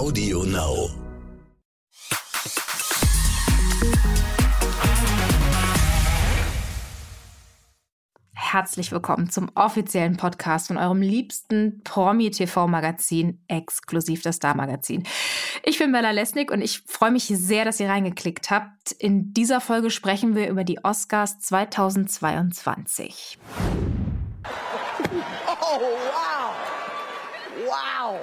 Audio Now. Herzlich willkommen zum offiziellen Podcast von eurem liebsten Promi-TV-Magazin, exklusiv das Star-Magazin. Ich bin Bella Lesnick und ich freue mich sehr, dass ihr reingeklickt habt. In dieser Folge sprechen wir über die Oscars 2022. Oh, wow! Wow!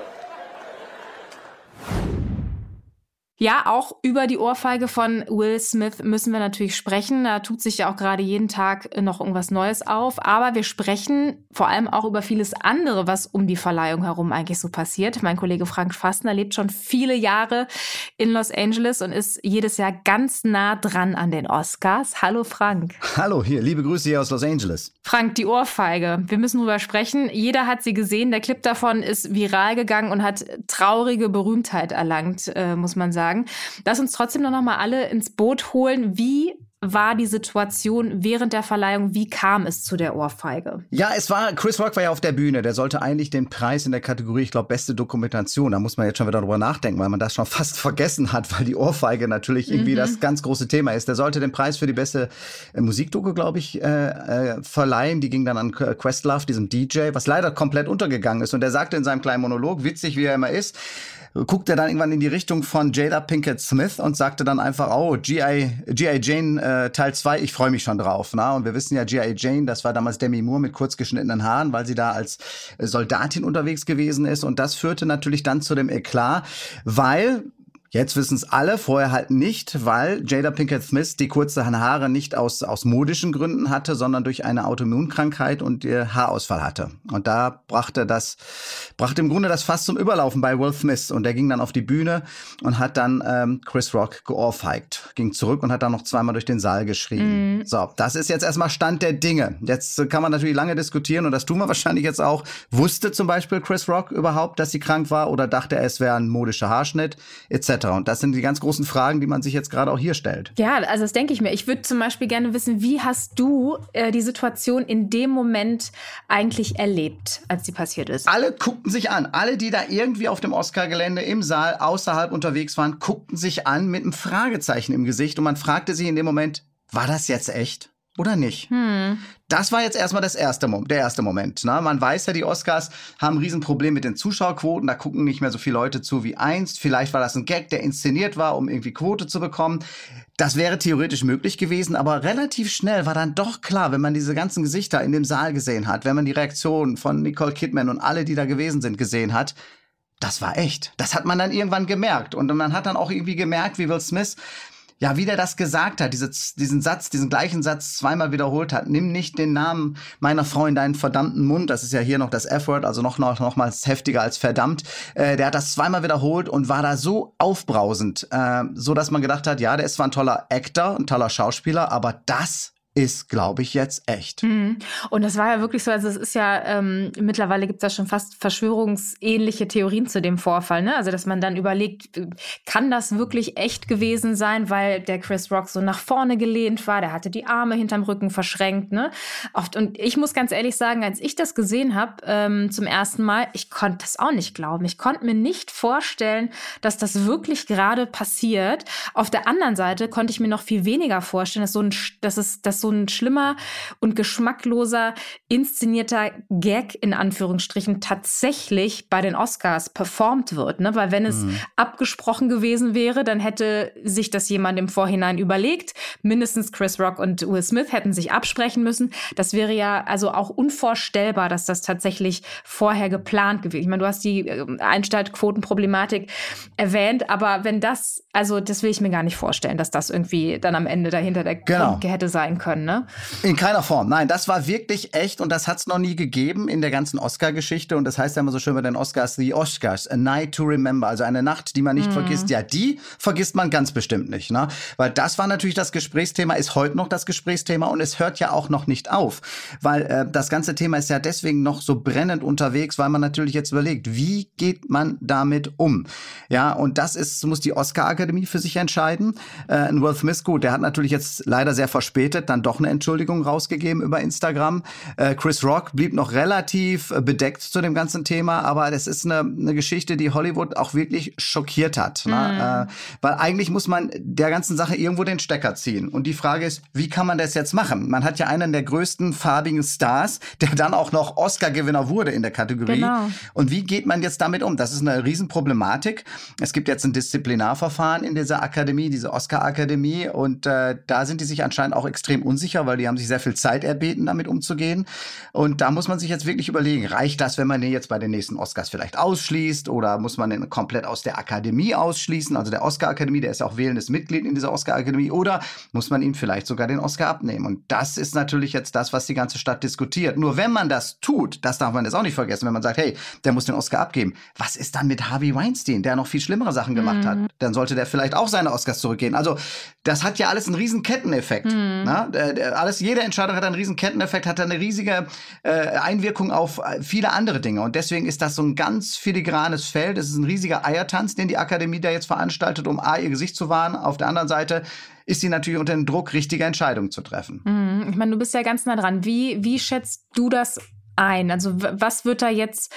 Ja, auch über die Ohrfeige von Will Smith müssen wir natürlich sprechen. Da tut sich ja auch gerade jeden Tag noch irgendwas Neues auf. Aber wir sprechen vor allem auch über vieles andere, was um die Verleihung herum eigentlich so passiert. Mein Kollege Frank Fastner lebt schon viele Jahre in Los Angeles und ist jedes Jahr ganz nah dran an den Oscars. Hallo Frank. Hallo hier, liebe Grüße hier aus Los Angeles. Frank, die Ohrfeige. Wir müssen drüber sprechen. Jeder hat sie gesehen. Der Clip davon ist viral gegangen und hat traurige Berühmtheit erlangt, äh, muss man sagen sagen. Lass uns trotzdem noch mal alle ins Boot holen. Wie war die Situation während der Verleihung? Wie kam es zu der Ohrfeige? Ja, es war, Chris Rock war ja auf der Bühne. Der sollte eigentlich den Preis in der Kategorie, ich glaube, beste Dokumentation. Da muss man jetzt schon wieder drüber nachdenken, weil man das schon fast vergessen hat, weil die Ohrfeige natürlich irgendwie mhm. das ganz große Thema ist. Der sollte den Preis für die beste äh, Musikdoku, glaube ich, äh, äh, verleihen. Die ging dann an Questlove, diesem DJ, was leider komplett untergegangen ist. Und der sagte in seinem kleinen Monolog, witzig wie er immer ist, guckt er dann irgendwann in die Richtung von Jada Pinkett Smith und sagte dann einfach, oh, G.I. Jane äh, Teil 2, ich freue mich schon drauf. Na? Und wir wissen ja, G.I. Jane, das war damals Demi Moore mit kurz geschnittenen Haaren, weil sie da als Soldatin unterwegs gewesen ist. Und das führte natürlich dann zu dem Eklat, weil Jetzt wissen es alle, vorher halt nicht, weil Jada Pinkett Smith die kurzen Haare nicht aus, aus modischen Gründen hatte, sondern durch eine Autoimmunkrankheit und ihr Haarausfall hatte. Und da brachte das, brachte im Grunde das fast zum Überlaufen bei Will Smith. Und der ging dann auf die Bühne und hat dann ähm, Chris Rock geohrfeigt, ging zurück und hat dann noch zweimal durch den Saal geschrien. Mhm. So, das ist jetzt erstmal Stand der Dinge. Jetzt kann man natürlich lange diskutieren und das tun wir wahrscheinlich jetzt auch. Wusste zum Beispiel Chris Rock überhaupt, dass sie krank war oder dachte er, es wäre ein modischer Haarschnitt etc. Und das sind die ganz großen Fragen, die man sich jetzt gerade auch hier stellt. Ja, also das denke ich mir. Ich würde zum Beispiel gerne wissen, wie hast du äh, die Situation in dem Moment eigentlich erlebt, als sie passiert ist? Alle guckten sich an. Alle, die da irgendwie auf dem Oscar-Gelände im Saal außerhalb unterwegs waren, guckten sich an mit einem Fragezeichen im Gesicht. Und man fragte sich in dem Moment, war das jetzt echt? Oder nicht? Hm. Das war jetzt erstmal das erste, der erste Moment. Ne? Man weiß ja, die Oscars haben ein Riesenproblem mit den Zuschauerquoten. Da gucken nicht mehr so viele Leute zu wie einst. Vielleicht war das ein Gag, der inszeniert war, um irgendwie Quote zu bekommen. Das wäre theoretisch möglich gewesen, aber relativ schnell war dann doch klar, wenn man diese ganzen Gesichter in dem Saal gesehen hat, wenn man die Reaktionen von Nicole Kidman und alle, die da gewesen sind, gesehen hat, das war echt. Das hat man dann irgendwann gemerkt. Und man hat dann auch irgendwie gemerkt, wie Will Smith ja, wie der das gesagt hat, diese, diesen Satz, diesen gleichen Satz zweimal wiederholt hat. Nimm nicht den Namen meiner Frau in deinen verdammten Mund. Das ist ja hier noch das F-Word, also noch, noch, noch mal heftiger als verdammt. Äh, der hat das zweimal wiederholt und war da so aufbrausend, äh, so dass man gedacht hat, ja, der ist zwar ein toller Actor, ein toller Schauspieler, aber das ist, glaube ich, jetzt echt. Mhm. Und das war ja wirklich so, also es ist ja, ähm, mittlerweile gibt es ja schon fast verschwörungsähnliche Theorien zu dem Vorfall, ne? Also, dass man dann überlegt, kann das wirklich echt gewesen sein, weil der Chris Rock so nach vorne gelehnt war, der hatte die Arme hinterm Rücken verschränkt, ne? Oft, und ich muss ganz ehrlich sagen, als ich das gesehen habe ähm, zum ersten Mal, ich konnte das auch nicht glauben. Ich konnte mir nicht vorstellen, dass das wirklich gerade passiert. Auf der anderen Seite konnte ich mir noch viel weniger vorstellen, dass so ein, dass es, dass so so ein schlimmer und geschmackloser, inszenierter Gag in Anführungsstrichen tatsächlich bei den Oscars performt wird. Ne? Weil wenn es mhm. abgesprochen gewesen wäre, dann hätte sich das jemand im Vorhinein überlegt. Mindestens Chris Rock und Will Smith hätten sich absprechen müssen. Das wäre ja also auch unvorstellbar, dass das tatsächlich vorher geplant gewesen. Ich meine, du hast die äh, Einschaltquotenproblematik erwähnt, aber wenn das, also das will ich mir gar nicht vorstellen, dass das irgendwie dann am Ende dahinter der genau. hätte sein können können, ne? In keiner Form. Nein, das war wirklich echt und das hat es noch nie gegeben in der ganzen Oscar-Geschichte. Und das heißt ja immer so schön bei den Oscars, the Oscars, a night to remember, also eine Nacht, die man nicht mhm. vergisst. Ja, die vergisst man ganz bestimmt nicht, ne? Weil das war natürlich das Gesprächsthema, ist heute noch das Gesprächsthema und es hört ja auch noch nicht auf. Weil äh, das ganze Thema ist ja deswegen noch so brennend unterwegs, weil man natürlich jetzt überlegt, wie geht man damit um? Ja, und das ist, muss die Oscar-Akademie für sich entscheiden. Äh, Will Smith, gut, der hat natürlich jetzt leider sehr verspätet dann doch eine Entschuldigung rausgegeben über Instagram. Äh, Chris Rock blieb noch relativ äh, bedeckt zu dem ganzen Thema, aber das ist eine, eine Geschichte, die Hollywood auch wirklich schockiert hat. Mhm. Ne? Äh, weil eigentlich muss man der ganzen Sache irgendwo den Stecker ziehen. Und die Frage ist, wie kann man das jetzt machen? Man hat ja einen der größten farbigen Stars, der dann auch noch Oscar-Gewinner wurde in der Kategorie. Genau. Und wie geht man jetzt damit um? Das ist eine Riesenproblematik. Es gibt jetzt ein Disziplinarverfahren in dieser Akademie, diese Oscar-Akademie. Und äh, da sind die sich anscheinend auch extrem unsicher, weil die haben sich sehr viel Zeit erbeten, damit umzugehen. Und da muss man sich jetzt wirklich überlegen, reicht das, wenn man den jetzt bei den nächsten Oscars vielleicht ausschließt oder muss man den komplett aus der Akademie ausschließen, also der Oscar-Akademie, der ist ja auch wählendes Mitglied in dieser Oscar-Akademie, oder muss man ihm vielleicht sogar den Oscar abnehmen? Und das ist natürlich jetzt das, was die ganze Stadt diskutiert. Nur wenn man das tut, das darf man jetzt auch nicht vergessen, wenn man sagt, hey, der muss den Oscar abgeben. Was ist dann mit Harvey Weinstein, der noch viel schlimmere Sachen gemacht mhm. hat? Dann sollte der vielleicht auch seine Oscars zurückgehen. Also das hat ja alles einen riesen Ketteneffekt. Mhm. Ne? Alles, jede Entscheidung hat einen riesen Ketteneffekt, hat eine riesige äh, Einwirkung auf äh, viele andere Dinge. Und deswegen ist das so ein ganz filigranes Feld. Es ist ein riesiger Eiertanz, den die Akademie da jetzt veranstaltet, um A, ihr Gesicht zu wahren. Auf der anderen Seite ist sie natürlich unter dem Druck, richtige Entscheidungen zu treffen. Mhm. Ich meine, du bist ja ganz nah dran. Wie, wie schätzt du das ein? Also was wird da jetzt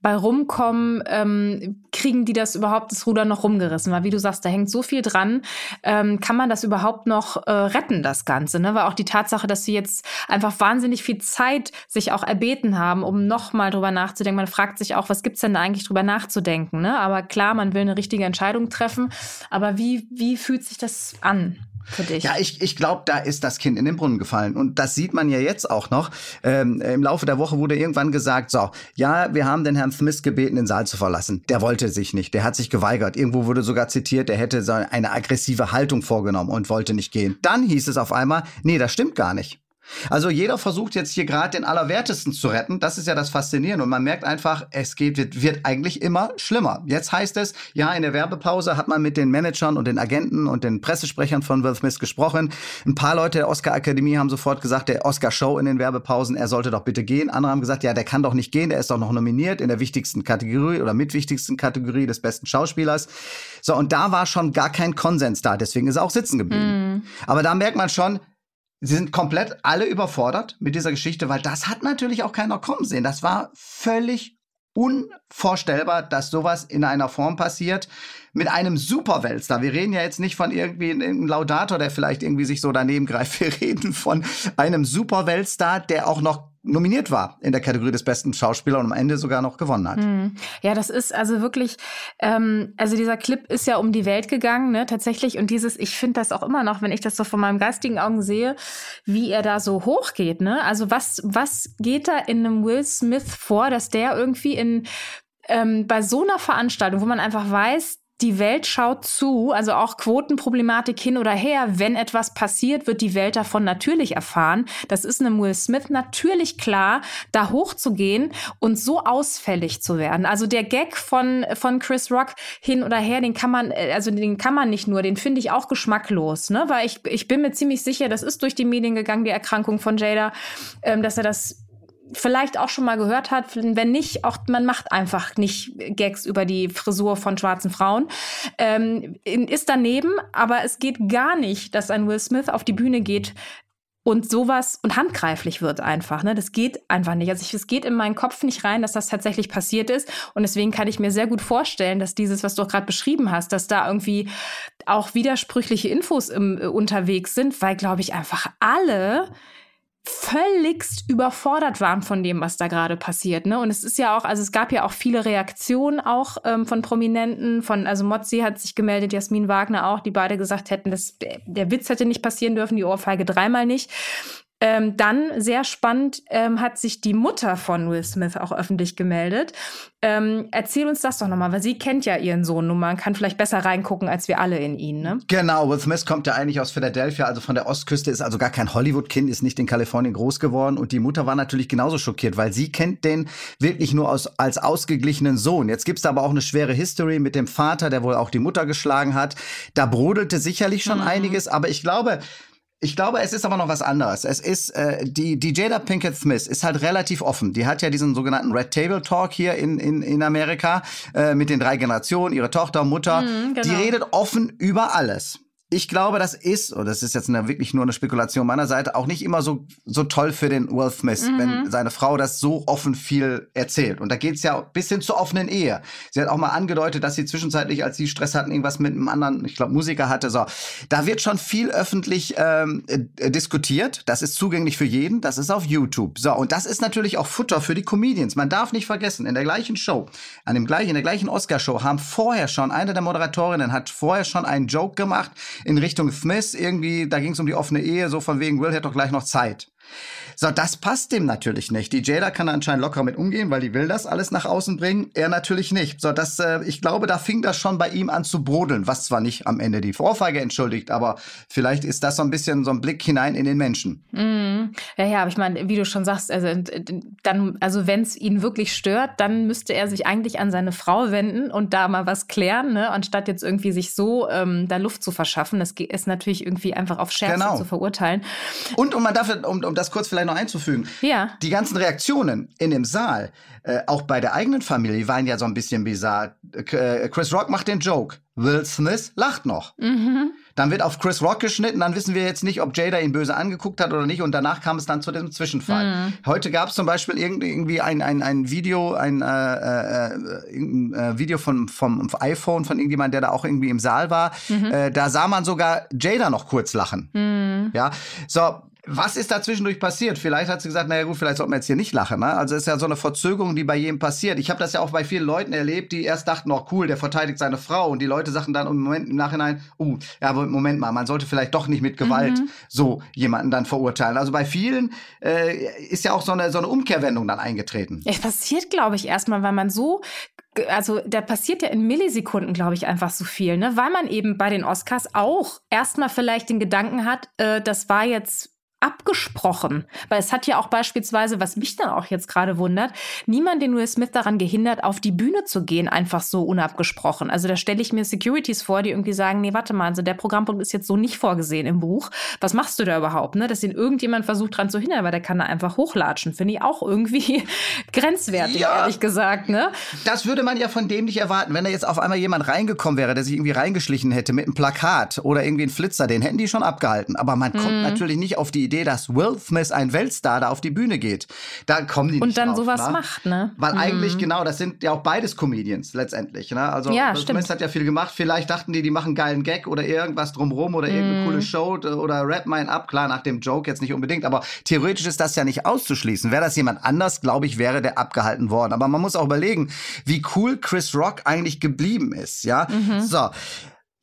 bei rumkommen? Ähm, kriegen die das überhaupt das Ruder noch rumgerissen? Weil wie du sagst, da hängt so viel dran. Ähm, kann man das überhaupt noch äh, retten, das Ganze? Ne? Weil auch die Tatsache, dass sie jetzt einfach wahnsinnig viel Zeit sich auch erbeten haben, um nochmal drüber nachzudenken. Man fragt sich auch, was gibt's denn da eigentlich drüber nachzudenken? Ne? Aber klar, man will eine richtige Entscheidung treffen. Aber wie, wie fühlt sich das an? Für dich? Ja, ich, ich glaube, da ist das Kind in den Brunnen gefallen. Und das sieht man ja jetzt auch noch. Ähm, Im Laufe der Woche wurde irgendwann gesagt, so, ja, wir haben den Herrn Smith gebeten, den Saal zu verlassen. Der wollte sich nicht, der hat sich geweigert. Irgendwo wurde sogar zitiert, der hätte so eine aggressive Haltung vorgenommen und wollte nicht gehen. Dann hieß es auf einmal, nee, das stimmt gar nicht. Also jeder versucht jetzt hier gerade den Allerwertesten zu retten. Das ist ja das Faszinierende. Und man merkt einfach, es geht, wird, wird eigentlich immer schlimmer. Jetzt heißt es, ja, in der Werbepause hat man mit den Managern und den Agenten und den Pressesprechern von Will Smith gesprochen. Ein paar Leute der Oscar-Akademie haben sofort gesagt, der Oscar-Show in den Werbepausen, er sollte doch bitte gehen. Andere haben gesagt, ja, der kann doch nicht gehen, der ist doch noch nominiert in der wichtigsten Kategorie oder mitwichtigsten Kategorie des besten Schauspielers. So, und da war schon gar kein Konsens da. Deswegen ist er auch sitzen geblieben. Mm. Aber da merkt man schon, Sie sind komplett alle überfordert mit dieser Geschichte, weil das hat natürlich auch keiner kommen sehen. Das war völlig unvorstellbar, dass sowas in einer Form passiert mit einem Superweltstar. Wir reden ja jetzt nicht von irgendwie einem Laudator, der vielleicht irgendwie sich so daneben greift. Wir reden von einem Superweltstar, der auch noch nominiert war in der Kategorie des besten Schauspielers und am Ende sogar noch gewonnen hat. Hm. Ja, das ist also wirklich, ähm, also dieser Clip ist ja um die Welt gegangen, ne, tatsächlich. Und dieses, ich finde das auch immer noch, wenn ich das so von meinem geistigen Augen sehe, wie er da so hochgeht, ne? Also was, was geht da in einem Will Smith vor, dass der irgendwie in ähm, bei so einer Veranstaltung, wo man einfach weiß, die Welt schaut zu, also auch Quotenproblematik hin oder her. Wenn etwas passiert, wird die Welt davon natürlich erfahren. Das ist einem Will Smith natürlich klar, da hochzugehen und so ausfällig zu werden. Also der Gag von, von Chris Rock hin oder her, den kann man, also den kann man nicht nur, den finde ich auch geschmacklos, ne? Weil ich, ich bin mir ziemlich sicher, das ist durch die Medien gegangen, die Erkrankung von Jada, ähm, dass er das vielleicht auch schon mal gehört hat. Wenn nicht, auch man macht einfach nicht Gags über die Frisur von schwarzen Frauen. Ähm, ist daneben, aber es geht gar nicht, dass ein Will Smith auf die Bühne geht und sowas und handgreiflich wird einfach. Ne? Das geht einfach nicht. Also es geht in meinen Kopf nicht rein, dass das tatsächlich passiert ist. Und deswegen kann ich mir sehr gut vorstellen, dass dieses, was du gerade beschrieben hast, dass da irgendwie auch widersprüchliche Infos im, äh, unterwegs sind, weil, glaube ich, einfach alle völligst überfordert waren von dem, was da gerade passiert. Ne? Und es ist ja auch, also es gab ja auch viele Reaktionen auch ähm, von Prominenten, von, also Mozzi hat sich gemeldet, Jasmin Wagner auch, die beide gesagt hätten, dass der, der Witz hätte nicht passieren dürfen, die Ohrfeige dreimal nicht. Ähm, dann, sehr spannend, ähm, hat sich die Mutter von Will Smith auch öffentlich gemeldet. Ähm, erzähl uns das doch nochmal, weil sie kennt ja ihren Sohn und man kann vielleicht besser reingucken als wir alle in ihn, ne? Genau, Will Smith kommt ja eigentlich aus Philadelphia, also von der Ostküste, ist also gar kein Hollywood-Kind, ist nicht in Kalifornien groß geworden und die Mutter war natürlich genauso schockiert, weil sie kennt den wirklich nur aus, als ausgeglichenen Sohn. Jetzt gibt's da aber auch eine schwere History mit dem Vater, der wohl auch die Mutter geschlagen hat. Da brodelte sicherlich schon mhm. einiges, aber ich glaube, ich glaube, es ist aber noch was anderes. Es ist, äh, die, die Jada Pinkett Smith ist halt relativ offen. Die hat ja diesen sogenannten Red Table Talk hier in, in, in Amerika äh, mit den drei Generationen, ihre Tochter, Mutter. Mhm, genau. Die redet offen über alles. Ich glaube, das ist, und das ist jetzt eine, wirklich nur eine Spekulation meiner Seite, auch nicht immer so, so toll für den Will Smith, mhm. wenn seine Frau das so offen viel erzählt. Und da geht's ja bis hin zur offenen Ehe. Sie hat auch mal angedeutet, dass sie zwischenzeitlich, als sie Stress hatten, irgendwas mit einem anderen, ich glaube, Musiker hatte. So, da wird schon viel öffentlich ähm, äh, diskutiert. Das ist zugänglich für jeden. Das ist auf YouTube. So, und das ist natürlich auch Futter für die Comedians. Man darf nicht vergessen, in der gleichen Show, an dem gleichen, in der gleichen Oscar-Show haben vorher schon, eine der Moderatorinnen hat vorher schon einen Joke gemacht in Richtung Smith. Irgendwie, da ging es um die offene Ehe, so von wegen, Will hätte doch gleich noch Zeit. So, das passt dem natürlich nicht. Die Jada kann anscheinend locker mit umgehen, weil die will das alles nach außen bringen. Er natürlich nicht. So, das, äh, ich glaube, da fing das schon bei ihm an zu brodeln, was zwar nicht am Ende die Vorfeige entschuldigt, aber vielleicht ist das so ein bisschen so ein Blick hinein in den Menschen. Mm. Ja, ja, aber ich meine, wie du schon sagst, also dann, also wenn es ihn wirklich stört, dann müsste er sich eigentlich an seine Frau wenden und da mal was klären, ne? anstatt jetzt irgendwie sich so ähm, da Luft zu verschaffen. Das ist natürlich irgendwie einfach auf Scherze genau. zu verurteilen. Und, und man darf, um, um das kurz vielleicht noch einzufügen. Ja. Die ganzen Reaktionen in dem Saal, äh, auch bei der eigenen Familie, waren ja so ein bisschen bizarr. Äh, Chris Rock macht den Joke. Will Smith lacht noch. Mhm. Dann wird auf Chris Rock geschnitten, dann wissen wir jetzt nicht, ob Jada ihn böse angeguckt hat oder nicht. Und danach kam es dann zu diesem Zwischenfall. Mhm. Heute gab es zum Beispiel irgendwie ein, ein, ein Video, ein, äh, äh, ein äh, Video von, vom iPhone von irgendjemand, der da auch irgendwie im Saal war. Mhm. Äh, da sah man sogar Jada noch kurz lachen. Mhm. Ja, so was ist da zwischendurch passiert? Vielleicht hat sie gesagt, naja gut, vielleicht sollten wir jetzt hier nicht lachen. Ne? Also ist ja so eine Verzögerung, die bei jedem passiert. Ich habe das ja auch bei vielen Leuten erlebt, die erst dachten, oh cool, der verteidigt seine Frau. Und die Leute sagten dann im Moment im Nachhinein, uh, ja, aber Moment mal, man sollte vielleicht doch nicht mit Gewalt mhm. so jemanden dann verurteilen. Also bei vielen äh, ist ja auch so eine, so eine Umkehrwendung dann eingetreten. Es passiert, glaube ich, erstmal, weil man so also da passiert ja in Millisekunden, glaube ich, einfach so viel, ne? Weil man eben bei den Oscars auch erstmal vielleicht den Gedanken hat, äh, das war jetzt abgesprochen. Weil es hat ja auch beispielsweise, was mich dann auch jetzt gerade wundert, niemand den Will Smith daran gehindert, auf die Bühne zu gehen, einfach so unabgesprochen. Also da stelle ich mir Securities vor, die irgendwie sagen, nee, warte mal, also der Programmpunkt ist jetzt so nicht vorgesehen im Buch. Was machst du da überhaupt? Ne? Dass ihn irgendjemand versucht dran zu hindern, weil der kann da einfach hochlatschen. Finde ich auch irgendwie grenzwertig, ja, ehrlich gesagt. Ne? Das würde man ja von dem nicht erwarten. Wenn da jetzt auf einmal jemand reingekommen wäre, der sich irgendwie reingeschlichen hätte mit einem Plakat oder irgendwie ein Flitzer, den hätten die schon abgehalten. Aber man kommt mhm. natürlich nicht auf die Idee, Idee, dass Will Smith, ein Weltstar, da auf die Bühne geht. Da kommen die nicht Und dann drauf, sowas? Ne? macht, ne? Weil mhm. eigentlich, genau, das sind ja auch beides Comedians letztendlich. Ne? Also ja, Will stimmt. Smith hat ja viel gemacht. Vielleicht dachten die, die machen einen geilen Gag oder irgendwas drumrum oder irgendeine mhm. coole Show oder Rap Mine ab. Klar, nach dem Joke jetzt nicht unbedingt, aber theoretisch ist das ja nicht auszuschließen. Wäre das jemand anders, glaube ich, wäre der abgehalten worden. Aber man muss auch überlegen, wie cool Chris Rock eigentlich geblieben ist. Ja, mhm. so.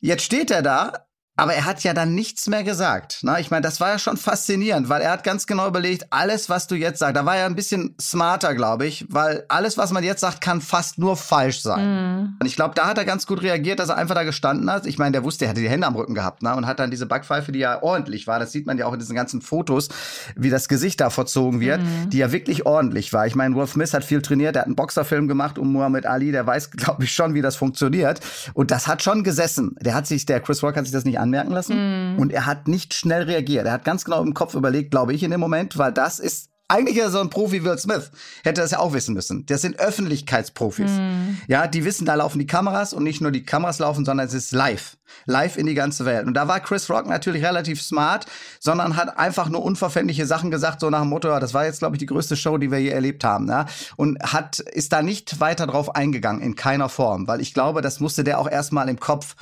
Jetzt steht er da aber er hat ja dann nichts mehr gesagt. Na, ich meine, das war ja schon faszinierend, weil er hat ganz genau überlegt, alles, was du jetzt sagst, da war er ein bisschen smarter, glaube ich, weil alles, was man jetzt sagt, kann fast nur falsch sein. Mm. Und ich glaube, da hat er ganz gut reagiert, dass er einfach da gestanden hat. Ich meine, der wusste, er hatte die Hände am Rücken gehabt, ne? Und hat dann diese Backpfeife, die ja ordentlich war, das sieht man ja auch in diesen ganzen Fotos, wie das Gesicht da verzogen wird, mm. die ja wirklich ordentlich war. Ich meine, Will Smith hat viel trainiert, er hat einen Boxerfilm gemacht um Muhammad Ali, der weiß, glaube ich, schon, wie das funktioniert. Und das hat schon gesessen. Der hat sich, der Chris Rock hat sich das nicht anmerken lassen. Mm. Und er hat nicht schnell reagiert. Er hat ganz genau im Kopf überlegt, glaube ich, in dem Moment, weil das ist eigentlich ja so ein Profi Will Smith hätte das ja auch wissen müssen. Das sind Öffentlichkeitsprofis. Mm. Ja, die wissen, da laufen die Kameras und nicht nur die Kameras laufen, sondern es ist live. Live in die ganze Welt. Und da war Chris Rock natürlich relativ smart, sondern hat einfach nur unverfängliche Sachen gesagt, so nach dem Motto, ja, das war jetzt, glaube ich, die größte Show, die wir je erlebt haben. Ja? Und hat, ist da nicht weiter drauf eingegangen, in keiner Form. Weil ich glaube, das musste der auch erstmal im Kopf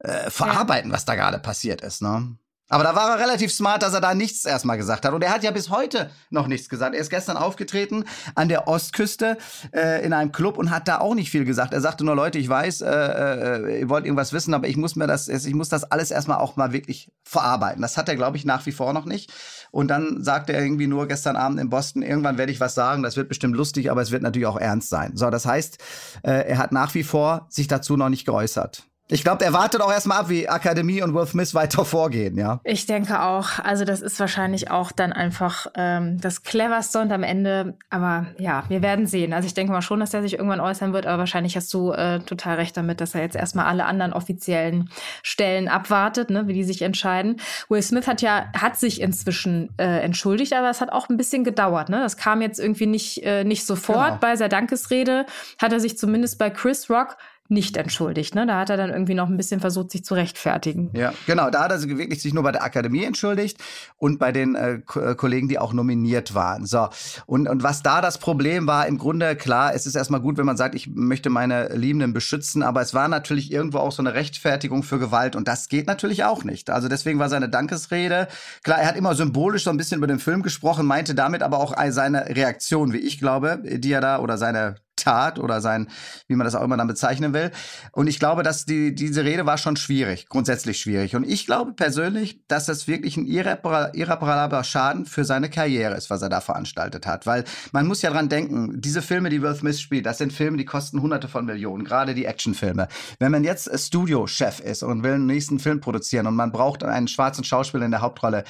äh, verarbeiten, ja. was da gerade passiert ist. Ne? Aber da war er relativ smart, dass er da nichts erstmal gesagt hat. Und er hat ja bis heute noch nichts gesagt. Er ist gestern aufgetreten an der Ostküste äh, in einem Club und hat da auch nicht viel gesagt. Er sagte nur, Leute, ich weiß, äh, äh, ihr wollt irgendwas wissen, aber ich muss mir das, ich muss das alles erstmal auch mal wirklich verarbeiten. Das hat er, glaube ich, nach wie vor noch nicht. Und dann sagte er irgendwie nur gestern Abend in Boston, irgendwann werde ich was sagen, das wird bestimmt lustig, aber es wird natürlich auch ernst sein. So, das heißt, äh, er hat nach wie vor sich dazu noch nicht geäußert. Ich glaube, er wartet auch erstmal ab, wie Akademie und Will Smith weiter vorgehen, ja. Ich denke auch. Also, das ist wahrscheinlich auch dann einfach ähm, das cleverste und am Ende, aber ja, wir werden sehen. Also, ich denke mal schon, dass er sich irgendwann äußern wird, aber wahrscheinlich hast du äh, total recht damit, dass er jetzt erstmal alle anderen offiziellen Stellen abwartet, ne, wie die sich entscheiden. Will Smith hat ja, hat sich inzwischen äh, entschuldigt, aber es hat auch ein bisschen gedauert, ne? Das kam jetzt irgendwie nicht, äh, nicht sofort. Genau. Bei seiner Dankesrede hat er sich zumindest bei Chris Rock nicht entschuldigt. Ne? Da hat er dann irgendwie noch ein bisschen versucht, sich zu rechtfertigen. Ja, genau. Da hat er wirklich sich nur bei der Akademie entschuldigt und bei den äh, äh, Kollegen, die auch nominiert waren. So. Und, und was da das Problem war, im Grunde klar, es ist erstmal gut, wenn man sagt, ich möchte meine Liebenden beschützen, aber es war natürlich irgendwo auch so eine Rechtfertigung für Gewalt und das geht natürlich auch nicht. Also deswegen war seine Dankesrede, klar, er hat immer symbolisch so ein bisschen über den Film gesprochen, meinte damit aber auch seine Reaktion, wie ich glaube, die er da oder seine Tat oder sein, wie man das auch immer dann bezeichnen will. Und ich glaube, dass die, diese Rede war schon schwierig, grundsätzlich schwierig. Und ich glaube persönlich, dass das wirklich ein irreparabler Schaden für seine Karriere ist, was er da veranstaltet hat. Weil man muss ja dran denken, diese Filme, die Will Smith spielt, das sind Filme, die kosten hunderte von Millionen, gerade die Actionfilme. Wenn man jetzt Studiochef ist und will einen nächsten Film produzieren und man braucht einen schwarzen Schauspieler in der Hauptrolle,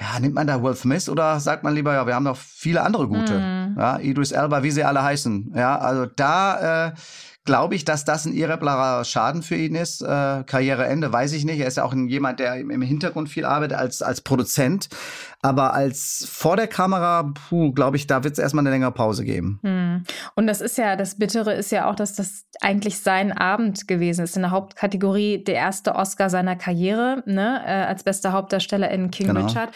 ja, nimmt man da Will Smith oder sagt man lieber, ja, wir haben noch viele andere gute. Mhm. Ja, Idris Elba, wie sie alle heißen. Ja, also da äh, glaube ich, dass das ein irreparabler Schaden für ihn ist. Äh, Karriereende weiß ich nicht. Er ist ja auch ein, jemand, der im Hintergrund viel arbeitet als, als Produzent. Aber als vor der Kamera, glaube ich, da wird es erstmal eine längere Pause geben. Hm. Und das ist ja, das Bittere ist ja auch, dass das eigentlich sein Abend gewesen ist. In der Hauptkategorie der erste Oscar seiner Karriere, ne, äh, als bester Hauptdarsteller in King genau. Richard.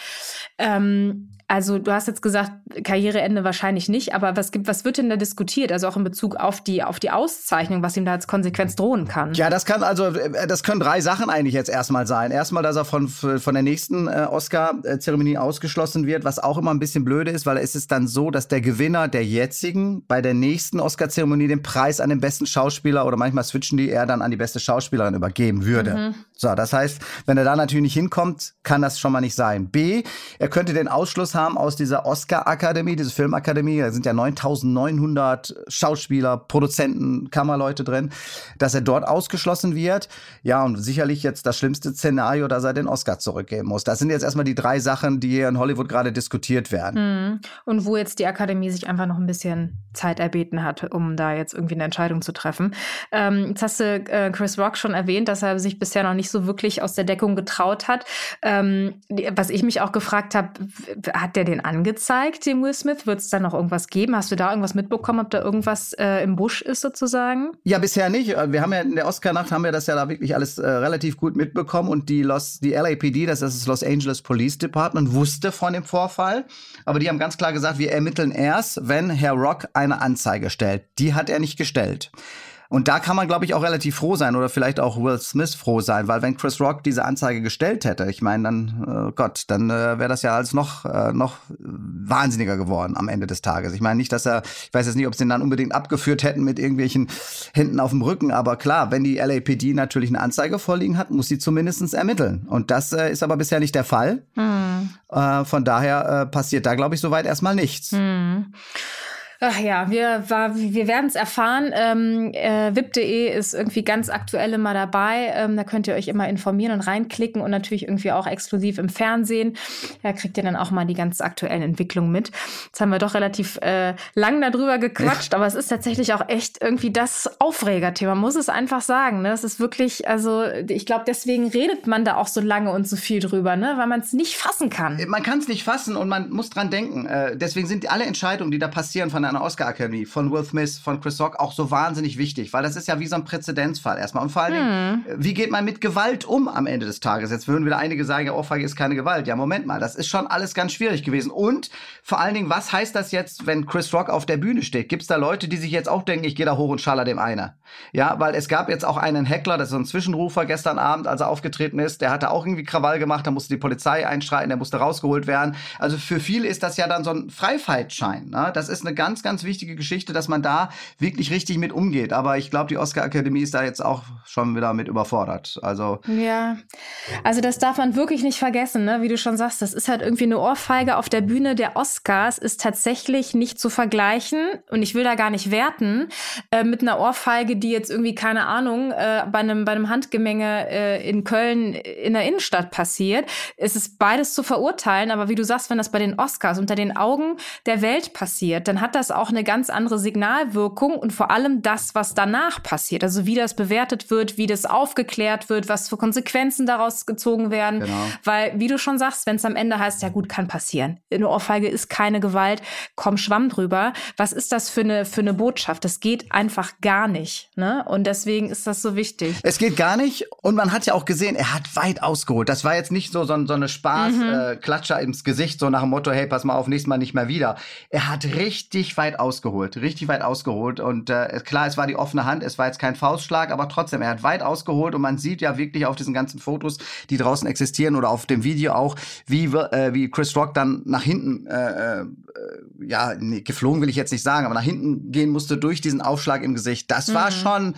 Ähm, also du hast jetzt gesagt, Karriereende wahrscheinlich nicht, aber was gibt, was wird denn da diskutiert? Also auch in Bezug auf die, auf die Auszeichnung, was ihm da als Konsequenz drohen kann? Ja, das kann also, äh, das können drei Sachen eigentlich jetzt erstmal sein. Erstmal, dass er von, von der nächsten äh, Oscar-Zeremonie ausgeschlossen wird, was auch immer ein bisschen blöde ist, weil es ist dann so, dass der Gewinner der jetzigen bei der nächsten Oscar-Zeremonie den Preis an den besten Schauspieler oder manchmal switchen die er dann an die beste Schauspielerin übergeben würde. Mhm. So, das heißt, wenn er da natürlich nicht hinkommt, kann das schon mal nicht sein. B, er könnte den Ausschluss haben aus dieser Oscar-Akademie, diese Filmakademie, da sind ja 9900 Schauspieler, Produzenten, Kammerleute drin, dass er dort ausgeschlossen wird. Ja, und sicherlich jetzt das schlimmste Szenario, dass er den Oscar zurückgeben muss. Das sind jetzt erstmal die drei Sachen, die hier in Hollywood gerade diskutiert werden. Mhm. Und wo jetzt die Akademie sich einfach noch ein bisschen Zeit erbeten hat, um da jetzt irgendwie eine Entscheidung zu treffen. Ähm, jetzt hast du äh, Chris Rock schon erwähnt, dass er sich bisher noch nicht so wirklich aus der Deckung getraut hat. Ähm, was ich mich auch gefragt habe, hat der den angezeigt, den Will Smith? Wird es da noch irgendwas geben? Hast du da irgendwas mitbekommen, ob da irgendwas äh, im Busch ist sozusagen? Ja, bisher nicht. Äh, wir haben ja in der Oscar-Nacht haben wir das ja da wirklich alles äh, relativ gut mitbekommen und die Los, die LAPD, das ist das Los Angeles Police Department, wusste von dem Vorfall. Aber die haben ganz klar gesagt, wir ermitteln erst, wenn Herr Rock eine Anzeige stellt. Die hat er nicht gestellt. Und da kann man, glaube ich, auch relativ froh sein oder vielleicht auch Will Smith froh sein, weil wenn Chris Rock diese Anzeige gestellt hätte, ich meine, dann, äh, Gott, dann äh, wäre das ja alles noch, äh, noch wahnsinniger geworden am Ende des Tages. Ich meine nicht, dass er, ich weiß jetzt nicht, ob sie ihn dann unbedingt abgeführt hätten mit irgendwelchen Händen auf dem Rücken, aber klar, wenn die LAPD natürlich eine Anzeige vorliegen hat, muss sie zumindest ermitteln. Und das äh, ist aber bisher nicht der Fall. Hm. Äh, von daher äh, passiert da, glaube ich, soweit erstmal nichts. Hm. Ach ja, wir, wir werden es erfahren. Ähm, äh, VIP.de ist irgendwie ganz aktuell immer dabei. Ähm, da könnt ihr euch immer informieren und reinklicken und natürlich irgendwie auch exklusiv im Fernsehen. Da kriegt ihr dann auch mal die ganz aktuellen Entwicklungen mit. Jetzt haben wir doch relativ äh, lang darüber gequatscht, aber es ist tatsächlich auch echt irgendwie das Aufregerthema, muss es einfach sagen. Ne? Das ist wirklich, also ich glaube, deswegen redet man da auch so lange und so viel drüber, ne? weil man es nicht fassen kann. Man kann es nicht fassen und man muss dran denken. Äh, deswegen sind alle Entscheidungen, die da passieren von einer einer Oscar-Akademie von Will Smith, von Chris Rock auch so wahnsinnig wichtig, weil das ist ja wie so ein Präzedenzfall erstmal. Und vor allen Dingen, hm. wie geht man mit Gewalt um am Ende des Tages? Jetzt würden wieder einige sagen, ja, Ohrfeige ist keine Gewalt. Ja, Moment mal, das ist schon alles ganz schwierig gewesen. Und vor allen Dingen, was heißt das jetzt, wenn Chris Rock auf der Bühne steht? Gibt es da Leute, die sich jetzt auch denken, ich gehe da hoch und schaller dem einer? Ja, weil es gab jetzt auch einen Heckler, das ist so ein Zwischenrufer gestern Abend, als er aufgetreten ist, der hatte auch irgendwie Krawall gemacht, da musste die Polizei einschreiten, der musste rausgeholt werden. Also für viele ist das ja dann so ein Freifahrtschein. Ne? Das ist eine ganz, ganz wichtige Geschichte dass man da wirklich richtig mit umgeht. Aber ich glaube, die Oscar-Akademie ist da jetzt auch schon wieder mit überfordert. Also ja, also das darf man wirklich nicht vergessen, ne? wie du schon sagst. Das ist halt irgendwie eine Ohrfeige auf der Bühne der Oscars, ist tatsächlich nicht zu vergleichen. Und ich will da gar nicht werten äh, mit einer Ohrfeige, die jetzt irgendwie keine Ahnung äh, bei einem bei einem Handgemenge äh, in Köln in der Innenstadt passiert. Es ist beides zu verurteilen. Aber wie du sagst, wenn das bei den Oscars unter den Augen der Welt passiert, dann hat das das auch eine ganz andere Signalwirkung und vor allem das, was danach passiert. Also wie das bewertet wird, wie das aufgeklärt wird, was für Konsequenzen daraus gezogen werden. Genau. Weil, wie du schon sagst, wenn es am Ende heißt, ja gut, kann passieren. Eine Ohrfeige ist keine Gewalt, komm Schwamm drüber. Was ist das für eine, für eine Botschaft? Das geht einfach gar nicht. Ne? Und deswegen ist das so wichtig. Es geht gar nicht. Und man hat ja auch gesehen, er hat weit ausgeholt. Das war jetzt nicht so, so, so eine Spaß-Klatscher mhm. äh, ins Gesicht, so nach dem Motto, hey, pass mal auf, nächstes Mal nicht mehr wieder. Er hat richtig weit ausgeholt, richtig weit ausgeholt. Und äh, klar, es war die offene Hand, es war jetzt kein Faustschlag, aber trotzdem, er hat weit ausgeholt und man sieht ja wirklich auf diesen ganzen Fotos, die draußen existieren oder auf dem Video auch, wie, äh, wie Chris Rock dann nach hinten, äh, äh, ja, nee, geflogen will ich jetzt nicht sagen, aber nach hinten gehen musste durch diesen Aufschlag im Gesicht. Das mhm. war schon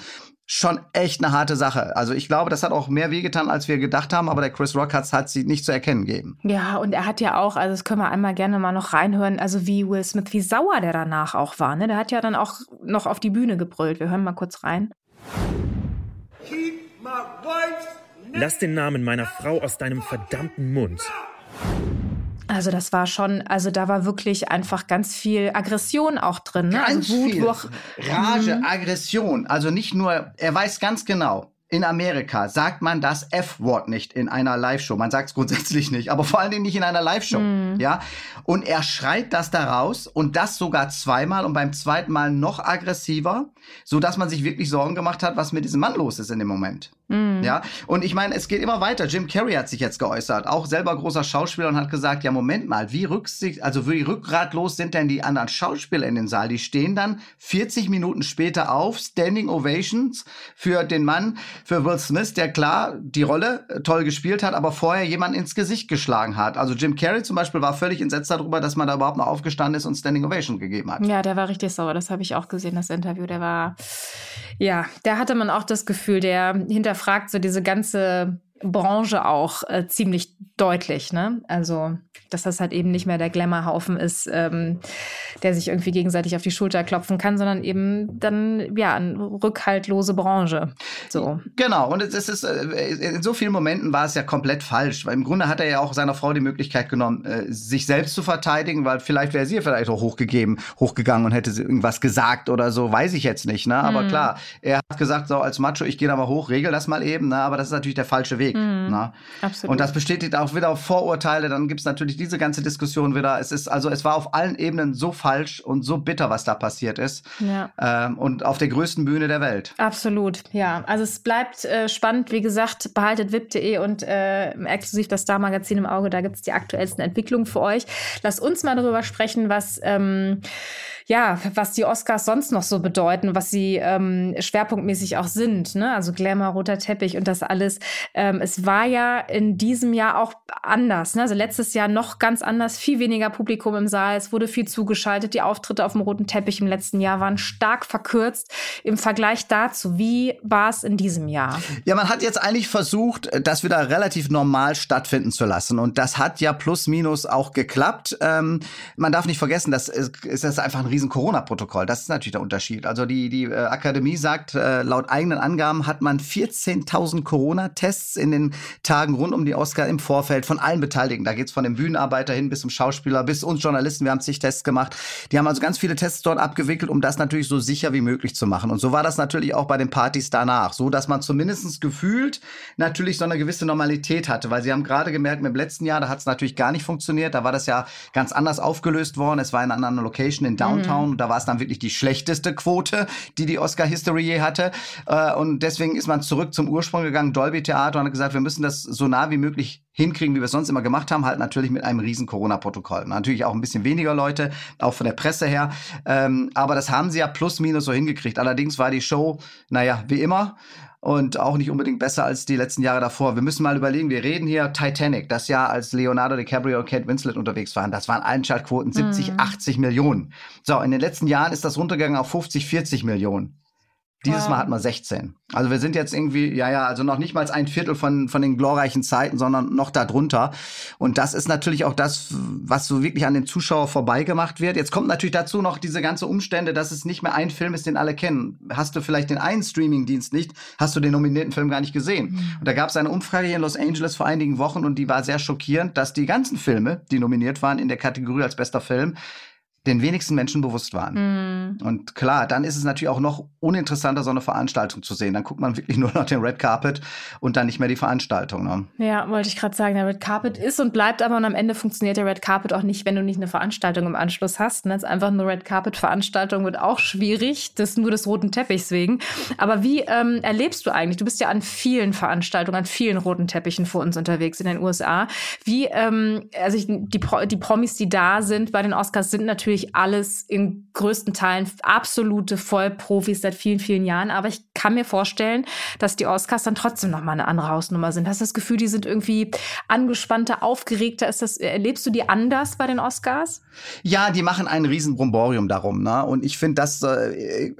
schon echt eine harte Sache. Also ich glaube, das hat auch mehr wehgetan, als wir gedacht haben, aber der Chris Rock hat es nicht zu erkennen gegeben. Ja, und er hat ja auch, also das können wir einmal gerne mal noch reinhören, also wie Will Smith, wie sauer der danach auch war. Ne? Der hat ja dann auch noch auf die Bühne gebrüllt. Wir hören mal kurz rein. Lass den Namen meiner Frau aus deinem verdammten Mund. Also das war schon, also da war wirklich einfach ganz viel Aggression auch drin. Ne? Ganz also Wut, viel. Rage, mhm. Aggression. Also nicht nur, er weiß ganz genau, in Amerika sagt man das F-Wort nicht in einer Live-Show. Man sagt es grundsätzlich nicht, aber vor allen Dingen nicht in einer Live-Show. Mm. Ja. Und er schreit das da raus und das sogar zweimal und beim zweiten Mal noch aggressiver, so dass man sich wirklich Sorgen gemacht hat, was mit diesem Mann los ist in dem Moment. Mm. Ja. Und ich meine, es geht immer weiter. Jim Carrey hat sich jetzt geäußert, auch selber großer Schauspieler und hat gesagt, ja, Moment mal, wie rücksicht, also wie rückgratlos sind denn die anderen Schauspieler in den Saal? Die stehen dann 40 Minuten später auf, Standing Ovations für den Mann, für Will Smith, der klar die Rolle äh, toll gespielt hat, aber vorher jemand ins Gesicht geschlagen hat. Also Jim Carrey zum Beispiel war völlig entsetzt darüber, dass man da überhaupt noch aufgestanden ist und Standing Ovation gegeben hat. Ja, der war richtig sauer. Das habe ich auch gesehen, das Interview. Der war, ja, da hatte man auch das Gefühl, der hinterfragt so diese ganze Branche auch äh, ziemlich deutlich. Ne? Also, dass das halt eben nicht mehr der Glamourhaufen ist, ähm, der sich irgendwie gegenseitig auf die Schulter klopfen kann, sondern eben dann ja eine rückhaltlose Branche. So. Genau. Und es ist äh, in so vielen Momenten war es ja komplett falsch, weil im Grunde hat er ja auch seiner Frau die Möglichkeit genommen, äh, sich selbst zu verteidigen, weil vielleicht wäre sie vielleicht auch hochgegeben, hochgegangen und hätte irgendwas gesagt oder so, weiß ich jetzt nicht. Ne? Aber hm. klar, er hat gesagt so als Macho, ich gehe da mal hoch, regel das mal eben. Ne? Aber das ist natürlich der falsche Weg. Mhm. Ne? Absolut. Und das bestätigt auch wieder auf Vorurteile. Dann gibt es natürlich diese ganze Diskussion wieder. Es ist also es war auf allen Ebenen so falsch und so bitter, was da passiert ist. Ja. Ähm, und auf der größten Bühne der Welt. Absolut, ja. Also es bleibt äh, spannend. Wie gesagt, behaltet VIP.de und äh, exklusiv das Star-Magazin im Auge. Da gibt es die aktuellsten Entwicklungen für euch. Lasst uns mal darüber sprechen, was ähm, ja, was die Oscars sonst noch so bedeuten, was sie ähm, schwerpunktmäßig auch sind. Ne? Also Glamour, roter Teppich und das alles. Ähm, es war ja in diesem Jahr auch anders. Ne? Also letztes Jahr noch ganz anders, viel weniger Publikum im Saal. Es wurde viel zugeschaltet. Die Auftritte auf dem roten Teppich im letzten Jahr waren stark verkürzt im Vergleich dazu. Wie war es in diesem Jahr? Ja, man hat jetzt eigentlich versucht, das wieder relativ normal stattfinden zu lassen. Und das hat ja plus minus auch geklappt. Ähm, man darf nicht vergessen, das ist, ist einfach ein riesen Corona-Protokoll. Das ist natürlich der Unterschied. Also die, die äh, Akademie sagt, äh, laut eigenen Angaben hat man 14.000 Corona-Tests in den Tagen rund um die Oscar im Vorfeld von allen Beteiligten. Da geht es von dem Bühnenarbeiter hin bis zum Schauspieler, bis uns Journalisten. Wir haben zig Tests gemacht. Die haben also ganz viele Tests dort abgewickelt, um das natürlich so sicher wie möglich zu machen. Und so war das natürlich auch bei den Partys danach. So, dass man zumindest gefühlt natürlich so eine gewisse Normalität hatte. Weil sie haben gerade gemerkt, dem letzten Jahr, da hat es natürlich gar nicht funktioniert. Da war das ja ganz anders aufgelöst worden. Es war in einer anderen Location in Downtown. Mhm. Da war es dann wirklich die schlechteste Quote, die die Oscar-History je hatte. Äh, und deswegen ist man zurück zum Ursprung gegangen, Dolby Theater, und hat gesagt, wir müssen das so nah wie möglich hinkriegen, wie wir es sonst immer gemacht haben, halt natürlich mit einem riesen Corona-Protokoll. Natürlich auch ein bisschen weniger Leute, auch von der Presse her. Ähm, aber das haben sie ja plus minus so hingekriegt. Allerdings war die Show, naja, wie immer und auch nicht unbedingt besser als die letzten Jahre davor. Wir müssen mal überlegen, wir reden hier Titanic, das Jahr, als Leonardo DiCaprio und Kate Winslet unterwegs waren. Das waren Einschaltquoten 70, mhm. 80 Millionen. So, in den letzten Jahren ist das runtergegangen auf 50, 40 Millionen. Dieses Mal hat man 16. Also wir sind jetzt irgendwie, ja, ja, also noch nicht mal ein Viertel von, von den glorreichen Zeiten, sondern noch darunter. Und das ist natürlich auch das, was so wirklich an den Zuschauer vorbeigemacht wird. Jetzt kommt natürlich dazu noch diese ganze Umstände, dass es nicht mehr ein Film ist, den alle kennen. Hast du vielleicht den einen Streamingdienst nicht, hast du den nominierten Film gar nicht gesehen. Mhm. Und da gab es eine Umfrage hier in Los Angeles vor einigen Wochen und die war sehr schockierend, dass die ganzen Filme, die nominiert waren in der Kategorie als bester Film, den wenigsten Menschen bewusst waren. Mhm. Und klar, dann ist es natürlich auch noch uninteressanter, so eine Veranstaltung zu sehen. Dann guckt man wirklich nur noch den Red Carpet und dann nicht mehr die Veranstaltung. Ne? Ja, wollte ich gerade sagen, der Red Carpet ist und bleibt aber und am Ende funktioniert der Red Carpet auch nicht, wenn du nicht eine Veranstaltung im Anschluss hast. Ne? Jetzt einfach eine Red Carpet-Veranstaltung wird auch schwierig, das nur des roten Teppichs wegen. Aber wie ähm, erlebst du eigentlich? Du bist ja an vielen Veranstaltungen, an vielen roten Teppichen vor uns unterwegs in den USA. Wie, ähm, also ich, die, Pro die Promis, die da sind bei den Oscars, sind natürlich alles in größten Teilen absolute Vollprofis seit vielen, vielen Jahren. Aber ich kann mir vorstellen, dass die Oscars dann trotzdem nochmal eine andere Hausnummer sind. Hast du das Gefühl, die sind irgendwie angespannter, aufgeregter? Ist das, erlebst du die anders bei den Oscars? Ja, die machen einen riesen Bromborium darum. Ne? Und ich finde das äh,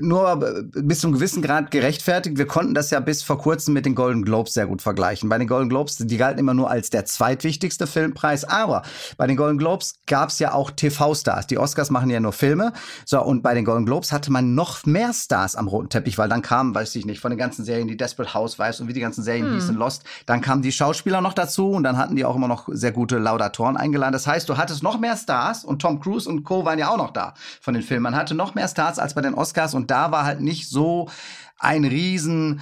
nur bis zu einem gewissen Grad gerechtfertigt. Wir konnten das ja bis vor kurzem mit den Golden Globes sehr gut vergleichen. Bei den Golden Globes, die galten immer nur als der zweitwichtigste Filmpreis. Aber bei den Golden Globes gab es ja auch TV-Stars. Die Oscars machen ja nur Filme. So, und bei den Golden Globes hatte man noch mehr Stars am roten Teppich, weil dann kamen, weiß ich nicht, von den ganzen Serien, die Desperate Housewives und wie die ganzen Serien hm. hießen, Lost, dann kamen die Schauspieler noch dazu und dann hatten die auch immer noch sehr gute Laudatoren eingeladen. Das heißt, du hattest noch mehr Stars und Tom Cruise und Co. waren ja auch noch da von den Filmen. Man hatte noch mehr Stars als bei den Oscars und da war halt nicht so ein riesen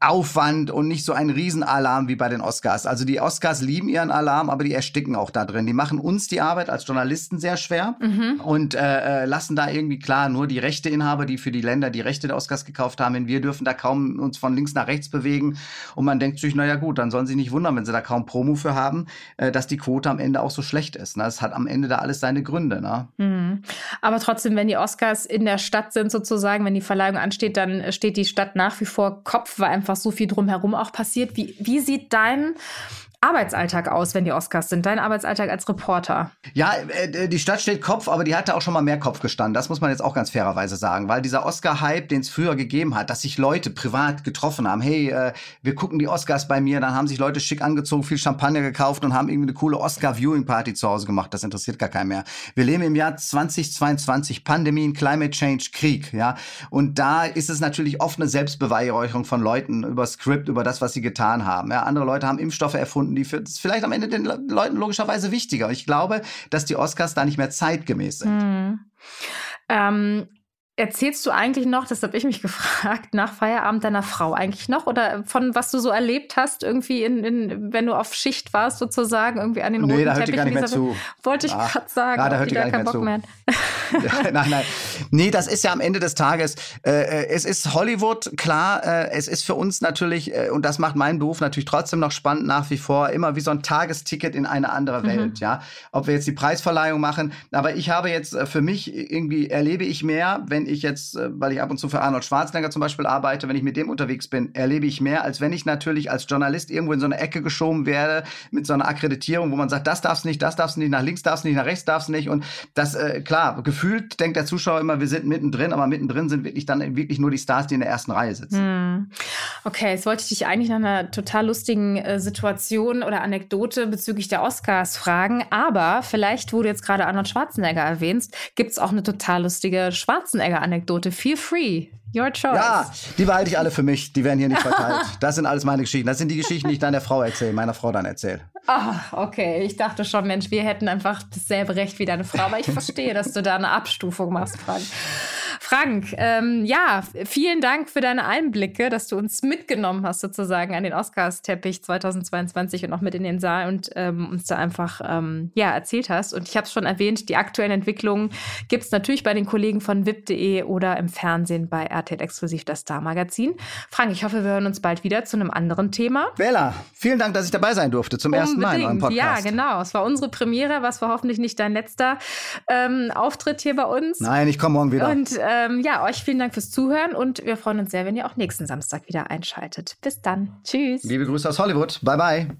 Aufwand und nicht so ein Riesenalarm wie bei den Oscars. Also die Oscars lieben ihren Alarm, aber die ersticken auch da drin. Die machen uns die Arbeit als Journalisten sehr schwer mhm. und äh, äh, lassen da irgendwie klar nur die Rechteinhaber, die für die Länder die Rechte der Oscars gekauft haben. Wir dürfen da kaum uns von links nach rechts bewegen und man denkt sich, naja gut, dann sollen sie nicht wundern, wenn sie da kaum Promo für haben, äh, dass die Quote am Ende auch so schlecht ist. Ne? Es hat am Ende da alles seine Gründe. Ne? Mhm. Aber trotzdem, wenn die Oscars in der Stadt sind sozusagen, wenn die Verleihung ansteht, dann steht die Stadt nach wie vor Kopf, weil einfach so viel drumherum auch passiert. Wie, wie sieht dein Arbeitsalltag aus, wenn die Oscars sind? Dein Arbeitsalltag als Reporter? Ja, äh, die Stadt steht Kopf, aber die hatte auch schon mal mehr Kopf gestanden. Das muss man jetzt auch ganz fairerweise sagen, weil dieser Oscar-Hype, den es früher gegeben hat, dass sich Leute privat getroffen haben. Hey, äh, wir gucken die Oscars bei mir, dann haben sich Leute schick angezogen, viel Champagner gekauft und haben irgendwie eine coole Oscar-Viewing-Party zu Hause gemacht. Das interessiert gar keinen mehr. Wir leben im Jahr 2022, Pandemien, Climate Change, Krieg, ja. Und da ist es natürlich oft eine Selbstbeweihräucherung von Leuten über Skript, über das, was sie getan haben. Ja, andere Leute haben Impfstoffe erfunden Stunden, die für, das ist vielleicht am Ende den Leuten logischerweise wichtiger. Ich glaube, dass die Oscars da nicht mehr zeitgemäß sind. Hm. Ähm, Erzählst du eigentlich noch, das habe ich mich gefragt, nach Feierabend deiner Frau eigentlich noch? Oder von was du so erlebt hast, irgendwie, in, in, wenn du auf Schicht warst, sozusagen, irgendwie an den nee, roten da hört die gar nicht mehr zu. Wollte ich gerade sagen. Ja, da hört die gar nicht mehr Bock zu. Mehr. nein, nein. Nee, das ist ja am Ende des Tages, äh, äh, es ist Hollywood, klar, äh, es ist für uns natürlich, äh, und das macht meinen Beruf natürlich trotzdem noch spannend nach wie vor, immer wie so ein Tagesticket in eine andere mhm. Welt, mhm. ja. Ob wir jetzt die Preisverleihung machen, aber ich habe jetzt äh, für mich irgendwie erlebe ich mehr, wenn ich jetzt, äh, weil ich ab und zu für Arnold Schwarzenegger zum Beispiel arbeite, wenn ich mit dem unterwegs bin, erlebe ich mehr, als wenn ich natürlich als Journalist irgendwo in so eine Ecke geschoben werde mit so einer Akkreditierung, wo man sagt, das darfst nicht, das darfst du nicht, nach links darfst du nicht, nach rechts darfst nicht. Und das, klar, gefühlt denkt der Zuschauer immer, wir sind mittendrin, aber mittendrin sind wirklich dann wirklich nur die Stars, die in der ersten Reihe sitzen. Hm. Okay, jetzt wollte ich dich eigentlich nach einer total lustigen äh, Situation oder Anekdote bezüglich der Oscars fragen, aber vielleicht, wo du jetzt gerade Arnold Schwarzenegger erwähnst, gibt es auch eine total lustige Schwarzenegger-Anekdote Anekdote. Feel free. Your choice. Ja, die behalte ich alle für mich. Die werden hier nicht verteilt. Das sind alles meine Geschichten. Das sind die Geschichten, die ich dann der Frau erzähle, meiner Frau dann erzähle. Ah, okay. Ich dachte schon, Mensch, wir hätten einfach dasselbe Recht wie deine Frau. Aber ich verstehe, dass du da eine Abstufung machst, Frank. Frank, ähm, ja, vielen Dank für deine Einblicke, dass du uns mitgenommen hast sozusagen an den Oscars-Teppich 2022 und auch mit in den Saal und ähm, uns da einfach ähm, ja, erzählt hast. Und ich habe es schon erwähnt, die aktuellen Entwicklungen gibt es natürlich bei den Kollegen von VIP.de oder im Fernsehen bei RTL Exklusiv das Star-Magazin. Frank, ich hoffe, wir hören uns bald wieder zu einem anderen Thema. Bella, vielen Dank, dass ich dabei sein durfte zum Unbedingt. ersten Mal in eurem Podcast. Ja, genau. Es war unsere Premiere, was war hoffentlich nicht dein letzter ähm, Auftritt hier bei uns. Nein, ich komme morgen wieder. Und ähm, ja, euch vielen Dank fürs Zuhören und wir freuen uns sehr, wenn ihr auch nächsten Samstag wieder einschaltet. Bis dann. Tschüss. Liebe Grüße aus Hollywood. Bye, bye.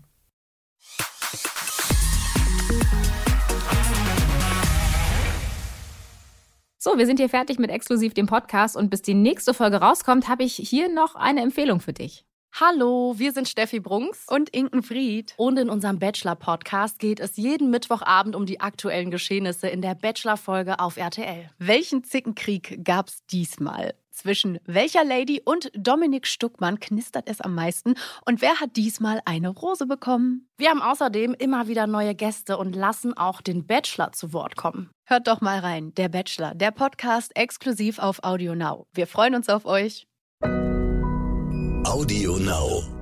So, wir sind hier fertig mit exklusiv dem Podcast und bis die nächste Folge rauskommt, habe ich hier noch eine Empfehlung für dich. Hallo, wir sind Steffi Brunks und Inken Fried. Und in unserem Bachelor-Podcast geht es jeden Mittwochabend um die aktuellen Geschehnisse in der Bachelor-Folge auf RTL. Welchen Zickenkrieg gab's diesmal? Zwischen welcher Lady und Dominik Stuckmann knistert es am meisten und wer hat diesmal eine Rose bekommen? Wir haben außerdem immer wieder neue Gäste und lassen auch den Bachelor zu Wort kommen. Hört doch mal rein, der Bachelor, der Podcast exklusiv auf Audio Now. Wir freuen uns auf euch. Audio Now.